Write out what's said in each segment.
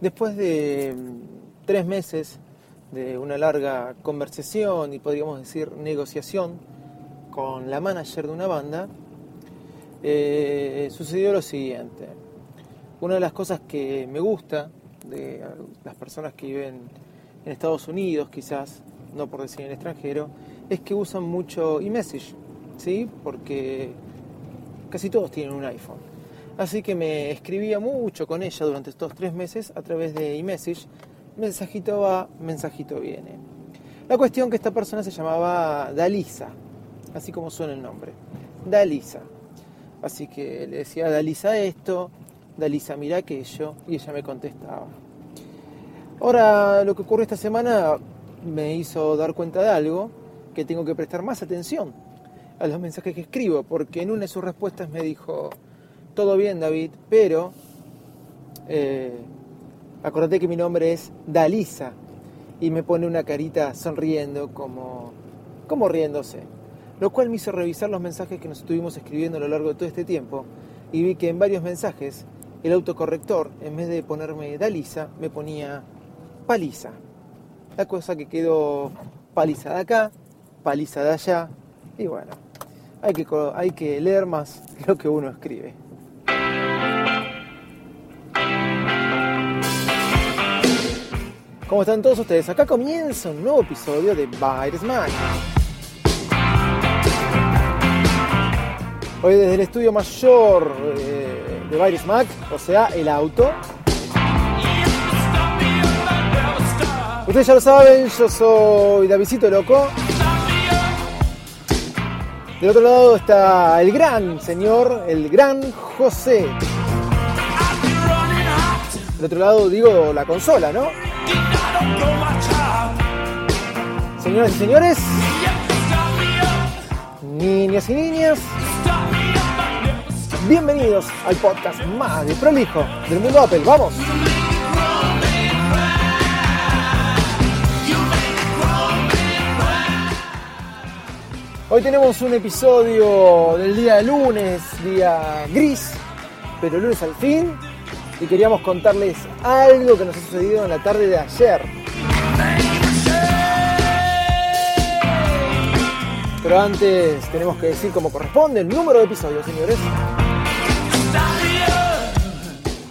Después de mm, tres meses de una larga conversación y podríamos decir negociación con la manager de una banda, eh, sucedió lo siguiente. Una de las cosas que me gusta de las personas que viven en Estados Unidos, quizás, no por decir en extranjero, es que usan mucho eMessage, ¿sí? Porque casi todos tienen un iPhone. Así que me escribía mucho con ella durante estos tres meses a través de eMessage. Mensajito va, mensajito viene. La cuestión que esta persona se llamaba Dalisa, así como suena el nombre. Dalisa. Así que le decía Dalisa esto, Dalisa mira aquello, y ella me contestaba. Ahora, lo que ocurrió esta semana me hizo dar cuenta de algo, que tengo que prestar más atención a los mensajes que escribo, porque en una de sus respuestas me dijo, todo bien David, pero eh, acordate que mi nombre es Dalisa, y me pone una carita sonriendo como, como riéndose, lo cual me hizo revisar los mensajes que nos estuvimos escribiendo a lo largo de todo este tiempo, y vi que en varios mensajes el autocorrector, en vez de ponerme Dalisa, me ponía paliza. La cosa que quedó paliza de acá, paliza de allá, y bueno, hay que, hay que leer más lo que uno escribe. ¿Cómo están todos ustedes? Acá comienza un nuevo episodio de Virus Mac. Hoy desde el estudio mayor eh, de Virus Mac, o sea, el auto. Ustedes ya lo saben, yo soy Davidito Loco. Del otro lado está el gran señor, el gran José. Del otro lado digo la consola, ¿no? Señoras y señores, niñas y niñas, bienvenidos al podcast más de prolijo del mundo Apple. ¡Vamos! Hoy tenemos un episodio del día lunes, día gris, pero lunes al fin, y queríamos contarles algo que nos ha sucedido en la tarde de ayer. Pero antes tenemos que decir como corresponde el número de episodios, señores.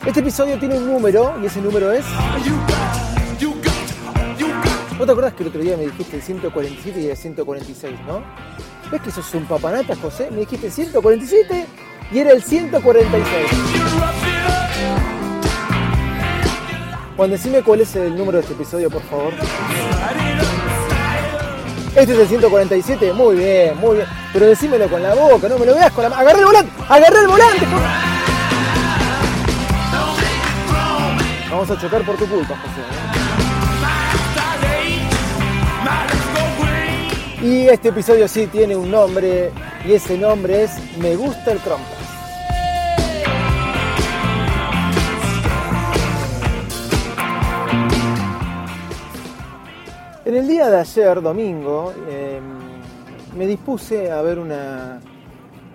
Este episodio tiene un número y ese número es... ¿No te acuerdas que el otro día me dijiste el 147 y el 146, no? ¿Ves que sos un papanata, José? Me dijiste 147 y era el 146. Juan, decime cuál es el número de este episodio, por favor. Este es el 147, muy bien, muy bien. Pero decímelo con la boca, no me lo veas con la mano. ¡Agarré el volante! ¡Agarré el volante! Vamos a chocar por tu culpa, José. Y este episodio sí tiene un nombre, y ese nombre es Me gusta el Chromecast. En el día de ayer, domingo, eh, me dispuse a ver una,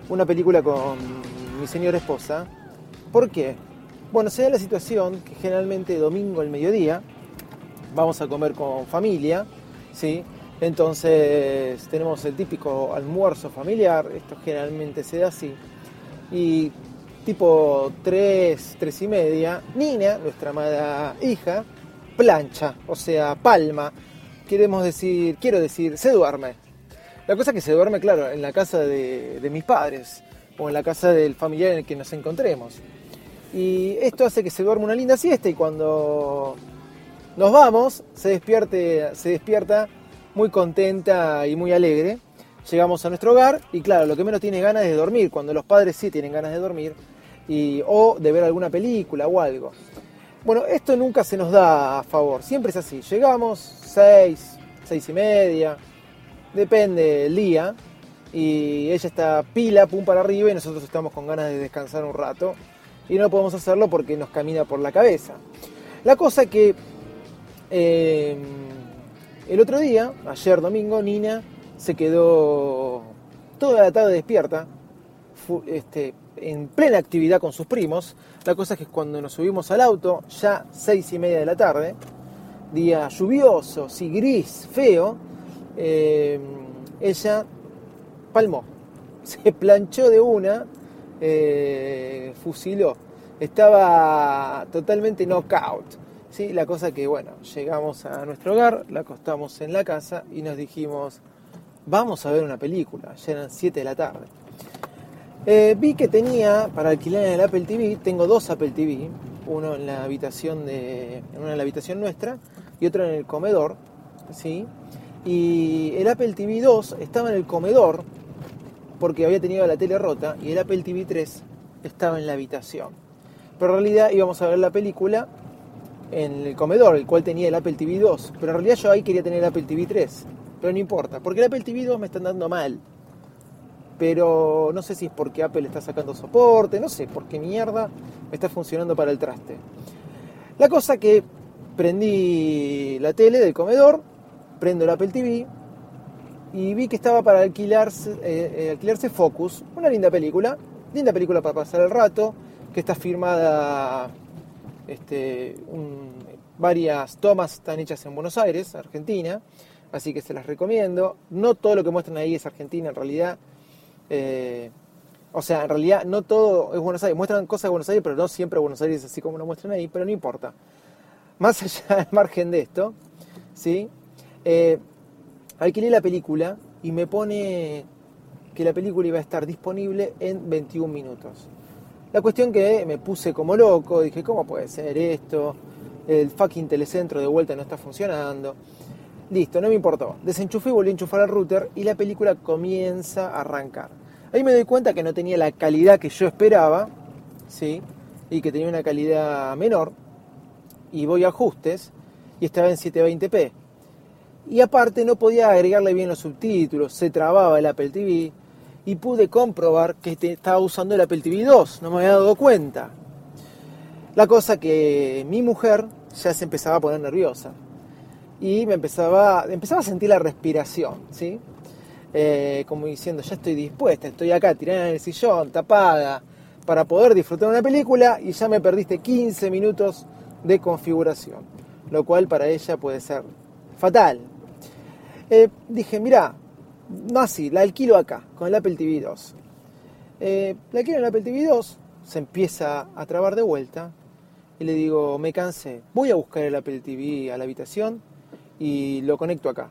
una película con mi señora esposa. ¿Por qué? Bueno, se da la situación que generalmente domingo al mediodía vamos a comer con familia, ¿sí? Entonces tenemos el típico almuerzo familiar, esto generalmente se da así. Y tipo 3, 3 y media, Nina, nuestra amada hija, plancha, o sea, palma. Queremos decir, quiero decir, se duerme. La cosa es que se duerme, claro, en la casa de, mis padres o en la casa del familiar en el que nos encontremos. Y esto hace que se duerma una linda siesta y cuando nos vamos se, despierte, se despierta muy contenta y muy alegre. Llegamos a nuestro hogar y claro, lo que menos tiene ganas es de dormir, cuando los padres sí tienen ganas de dormir y, o de ver alguna película o algo. Bueno, esto nunca se nos da a favor, siempre es así. Llegamos 6, 6 y media, depende del día, y ella está pila, pum para arriba, y nosotros estamos con ganas de descansar un rato, y no podemos hacerlo porque nos camina por la cabeza. La cosa que eh, el otro día, ayer domingo, Nina se quedó toda la tarde despierta, este, en plena actividad con sus primos. La cosa es que cuando nos subimos al auto, ya seis y media de la tarde, día lluvioso, sí, gris, feo, eh, ella palmó, se planchó de una, eh, fusiló, estaba totalmente knockout. ¿sí? La cosa que, bueno, llegamos a nuestro hogar, la acostamos en la casa y nos dijimos, vamos a ver una película, ya eran 7 de la tarde. Eh, vi que tenía para alquilar el Apple TV, tengo dos Apple TV, uno en la habitación de, uno en la habitación nuestra y otro en el comedor, ¿sí? Y el Apple TV 2 estaba en el comedor porque había tenido la tele rota y el Apple TV 3 estaba en la habitación. Pero en realidad íbamos a ver la película en el comedor, el cual tenía el Apple TV 2, pero en realidad yo ahí quería tener el Apple TV 3, pero no importa, porque el Apple TV 2 me están dando mal pero no sé si es porque Apple está sacando soporte, no sé por qué mierda está funcionando para el traste. La cosa que prendí la tele del comedor, prendo el Apple TV y vi que estaba para alquilarse, eh, eh, alquilarse Focus, una linda película, linda película para pasar el rato, que está firmada, este, varias tomas están hechas en Buenos Aires, Argentina, así que se las recomiendo. No todo lo que muestran ahí es Argentina, en realidad eh, o sea, en realidad no todo es Buenos Aires. Muestran cosas de Buenos Aires, pero no siempre Buenos Aires así como lo muestran ahí, pero no importa. Más allá del margen de esto, ¿sí? Eh, alquilé la película y me pone que la película iba a estar disponible en 21 minutos. La cuestión que me puse como loco, dije, ¿cómo puede ser esto? El fucking telecentro de vuelta no está funcionando. Listo, no me importó. Desenchufé y volví a enchufar al router y la película comienza a arrancar. Ahí me doy cuenta que no tenía la calidad que yo esperaba, ¿sí? Y que tenía una calidad menor. Y voy a ajustes y estaba en 720p. Y aparte no podía agregarle bien los subtítulos, se trababa el Apple TV y pude comprobar que estaba usando el Apple TV 2, no me había dado cuenta. La cosa que mi mujer ya se empezaba a poner nerviosa y me empezaba, empezaba a sentir la respiración, ¿sí? Eh, como diciendo, ya estoy dispuesta, estoy acá tirada en el sillón, tapada, para poder disfrutar una película y ya me perdiste 15 minutos de configuración, lo cual para ella puede ser fatal. Eh, dije, mira, no así, la alquilo acá, con el Apple TV 2. Eh, la alquilo en el Apple TV 2, se empieza a trabar de vuelta y le digo, me cansé, voy a buscar el Apple TV a la habitación y lo conecto acá.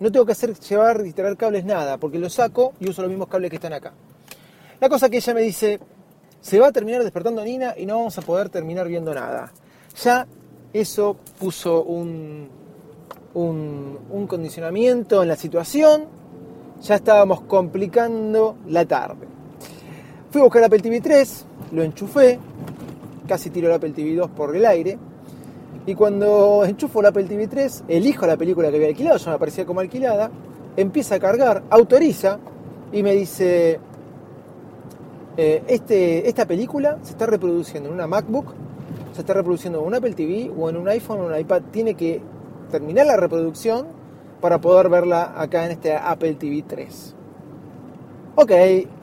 No tengo que hacer llevar y traer cables nada, porque lo saco y uso los mismos cables que están acá. La cosa que ella me dice, se va a terminar despertando Nina y no vamos a poder terminar viendo nada. Ya eso puso un, un, condicionamiento en la situación, ya estábamos complicando la tarde. Fui a buscar Apple TV 3, lo enchufé, casi tiro el Apple TV 2 por el aire, y cuando enchufo la Apple TV 3, elijo la película que había alquilado, ya me aparecía como alquilada, empieza a cargar, autoriza y me dice, eh, este, esta película se está reproduciendo en una MacBook, se está reproduciendo en un Apple TV o en un iPhone o un iPad, tiene que terminar la reproducción para poder verla acá en este Apple TV 3. Ok,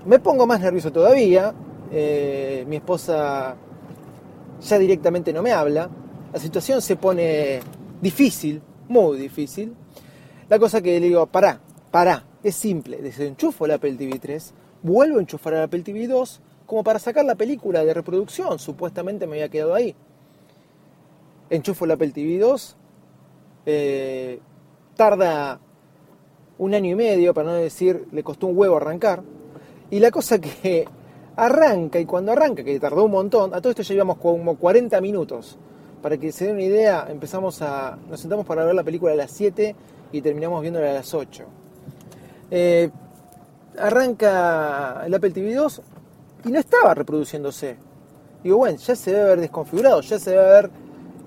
me pongo más nervioso todavía, eh, mi esposa ya directamente no me habla, la situación se pone difícil, muy difícil. La cosa que le digo, pará, pará, es simple, desenchufo el Apple TV 3, vuelvo a enchufar el Apple TV 2 como para sacar la película de reproducción, supuestamente me había quedado ahí. Enchufo el Apple TV 2, eh, tarda un año y medio, para no decir, le costó un huevo arrancar. Y la cosa que arranca, y cuando arranca, que tardó un montón, a todo esto ya llevamos como 40 minutos para que se den una idea, empezamos a. Nos sentamos para ver la película a las 7 y terminamos viéndola a las 8. Eh, arranca el Apple TV 2 y no estaba reproduciéndose. Digo, bueno, ya se debe haber desconfigurado, ya se debe haber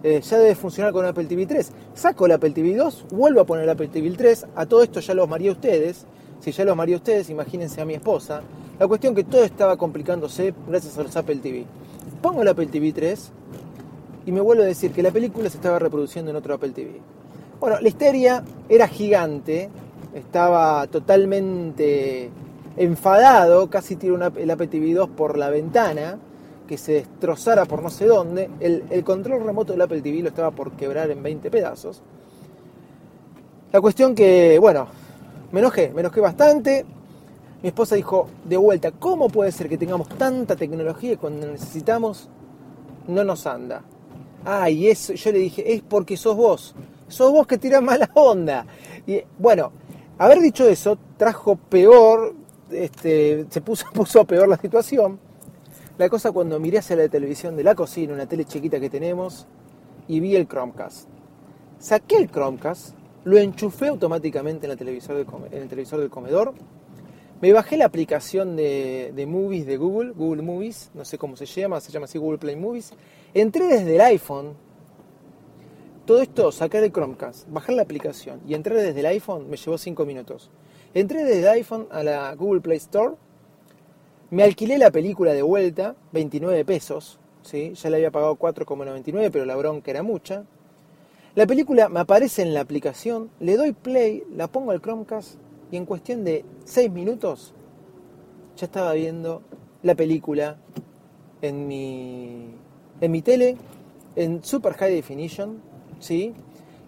eh, ya debe funcionar con Apple TV 3. Saco el Apple TV 2, vuelvo a poner el Apple TV 3. A todo esto ya los maría ustedes. Si ya los maría ustedes, imagínense a mi esposa. La cuestión que todo estaba complicándose gracias a los Apple TV. Pongo el Apple TV 3 y me vuelvo a decir que la película se estaba reproduciendo en otro Apple TV. Bueno, la histeria era gigante, estaba totalmente enfadado, casi tiró el Apple TV 2 por la ventana, que se destrozara por no sé dónde. El, el, control remoto del Apple TV lo estaba por quebrar en 20 pedazos. La cuestión que, bueno, me enojé, me enojé bastante. Mi esposa dijo, de vuelta, ¿cómo puede ser que tengamos tanta tecnología y cuando necesitamos no nos anda? Ah, y eso, yo le dije, es porque sos vos. Sos vos que tirás mala onda. Y bueno, haber dicho eso trajo peor, este, se puso, puso peor la situación. La cosa cuando miré hacia la televisión de la cocina, una tele chiquita que tenemos, y vi el Chromecast. Saqué el Chromecast, lo enchufé automáticamente en, el televisor del, en el televisor del comedor, me bajé la aplicación de, de, Movies de Google, Google Movies, no sé cómo se llama, se llama así Google Play Movies. Entré desde el iPhone. Todo esto, sacar el Chromecast, bajar la aplicación y entré desde el iPhone me llevó 5 minutos. Entré desde el iPhone a la Google Play Store, me alquilé la película de vuelta, 29 pesos, ¿sí? ya le había pagado 4,99, pero la bronca era mucha. La película me aparece en la aplicación, le doy play, la pongo al Chromecast y en cuestión de 6 minutos ya estaba viendo la película en mi, en mi tele en super high definition, ¿sí?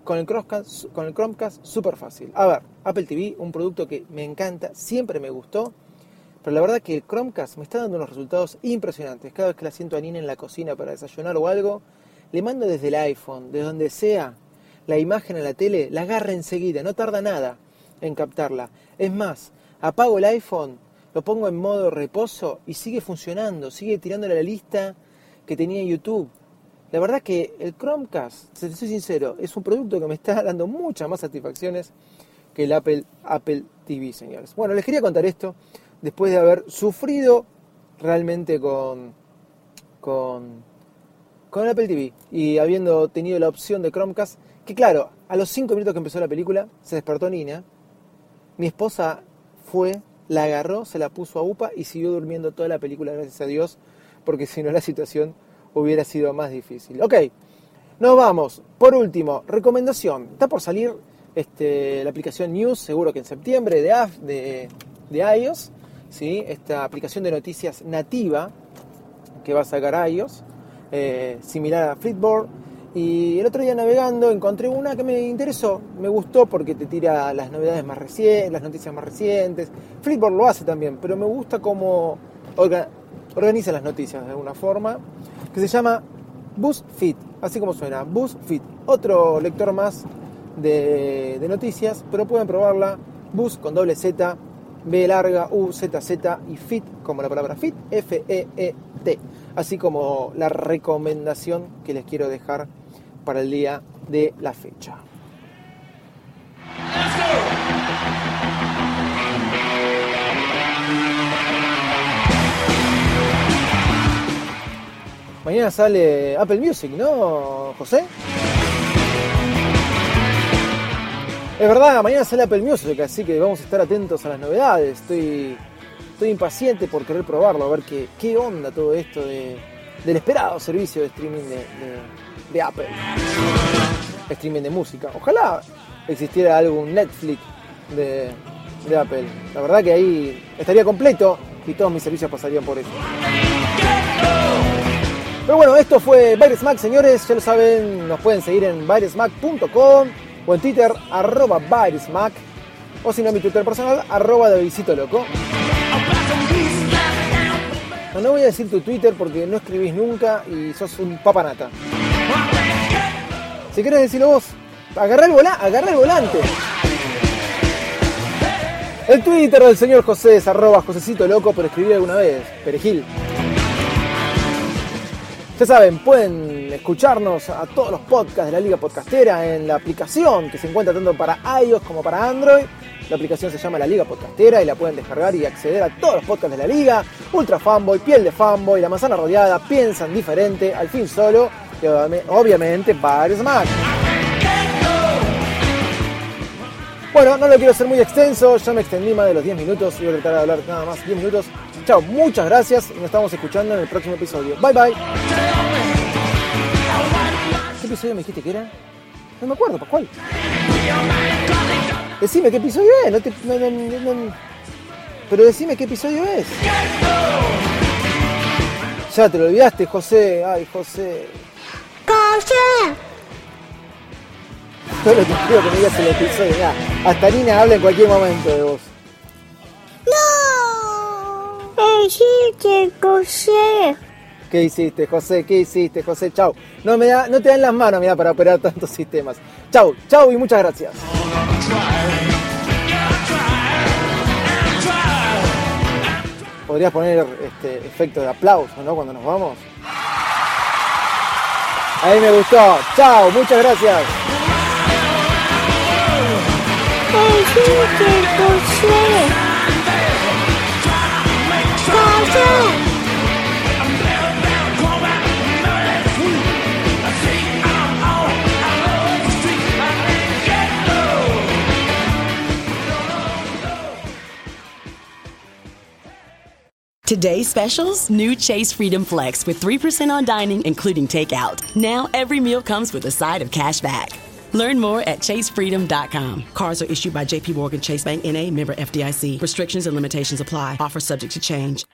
Con el, Chromecast, con fácil. A ver, Apple TV, un producto que me encanta, siempre me gustó, pero la verdad que el Chromecast me está dando unos resultados impresionantes. Cada vez que la siento a Nina en la cocina para desayunar o algo, le mando desde el iPhone, de donde sea, la imagen a la tele, la agarra enseguida, no tarda nada en captarla. Es más, apago el iPhone, lo pongo en modo reposo y sigue funcionando, sigue tirándole la lista que tenía en YouTube. La verdad que el Chromecast, si soy sincero, es un producto que me está dando muchas más satisfacciones que el Apple, Apple TV, señores. Bueno, les quería contar esto después de haber sufrido realmente con, con, con el Apple TV y habiendo tenido la opción de Chromecast, que claro, a los 5 minutos que empezó la película, se despertó Nina mi esposa fue, la agarró, se la puso a UPA y siguió durmiendo toda la película, gracias a Dios, porque si no la situación hubiera sido más difícil. Ok, nos vamos. Por último, recomendación. Está por salir este, la aplicación News, seguro que en septiembre, de, de, iOS. ¿sí? Esta aplicación de noticias nativa que va a sacar iOS, eh, similar a Flipboard y el otro día navegando encontré una que me interesó, me gustó porque te tira las novedades más recientes, las noticias más recientes. Flipboard lo hace también, pero me gusta cómo organiza las noticias de alguna forma, que se llama BuzzFeed, así como suena, BuzzFeed. Otro lector más de, noticias, pero pueden probarla, Buzz con doble Z, B larga, U, Z, Z y Fit, como la palabra Fit, F-E-E-T. Así como la recomendación que les quiero dejar para el día de la fecha. Mañana sale Apple Music, ¿no, José? Es verdad, mañana sale Apple Music, así que vamos a estar atentos a las novedades. Estoy, estoy impaciente por querer probarlo, a ver qué, qué onda todo esto de, del esperado servicio de streaming de, de Apple. Streaming de música. Ojalá existiera algún Netflix de, de Apple. La verdad que ahí estaría completo y todos mis servicios pasarían por eso. Pero bueno, esto fue Byresmack, señores. Ya lo saben, nos pueden seguir en byresmack.com o en Twitter, arroba Byresmack. O si no, mi Twitter personal, arroba de Visito Loco. No, no voy a decir tu Twitter porque no escribís nunca y sos un papanata. Si querés decirlo vos, agarra el, agarra el volante. El Twitter del señor José es arroba Josecito Loco por escribir alguna vez, perejil. Ya saben, pueden escucharnos a todos los podcasts de la Liga Podcastera en la aplicación que se encuentra tanto para iOS como para Android. La aplicación se llama La Liga Podcastera y la pueden descargar y acceder a todos los podcasts de la Liga. Ultra Fanboy, Piel de Fanboy, La Manzana Rodeada, Piensan Diferente, Al fin Solo y obviamente varios más. Bueno, no lo quiero hacer muy extenso, ya me extendí más de los 10 minutos, voy a tratar de hablar nada más 10 minutos. Chao, muchas gracias y nos estamos escuchando en el próximo episodio. Bye bye. ¿Qué episodio me dijiste que era? No me acuerdo, ¿cuál? Decime qué episodio es, no te, pero decime qué episodio es. Ya te lo olvidaste, José. Ay, José. ¡José! Solo te pido que me digas el episodio. Ya. Hasta Nina habla en cualquier momento de vos. ¡No! hiciste, José? ¿Qué hiciste, José? ¿Qué hiciste, José? Chau. No, me da, no te dan las manos, mira, para operar tantos sistemas. Chau, chau y muchas gracias. podrías poner este efecto de aplauso, ¿no? Cuando nos vamos. Ahí me gustó. Chao, muchas gracias. Today's specials new Chase Freedom Flex with 3% on dining, including takeout. Now every meal comes with a side of cash back. Learn more at chasefreedom.com. Cards are issued by JP Morgan Chase Bank NA member FDIC. Restrictions and limitations apply. Offer subject to change.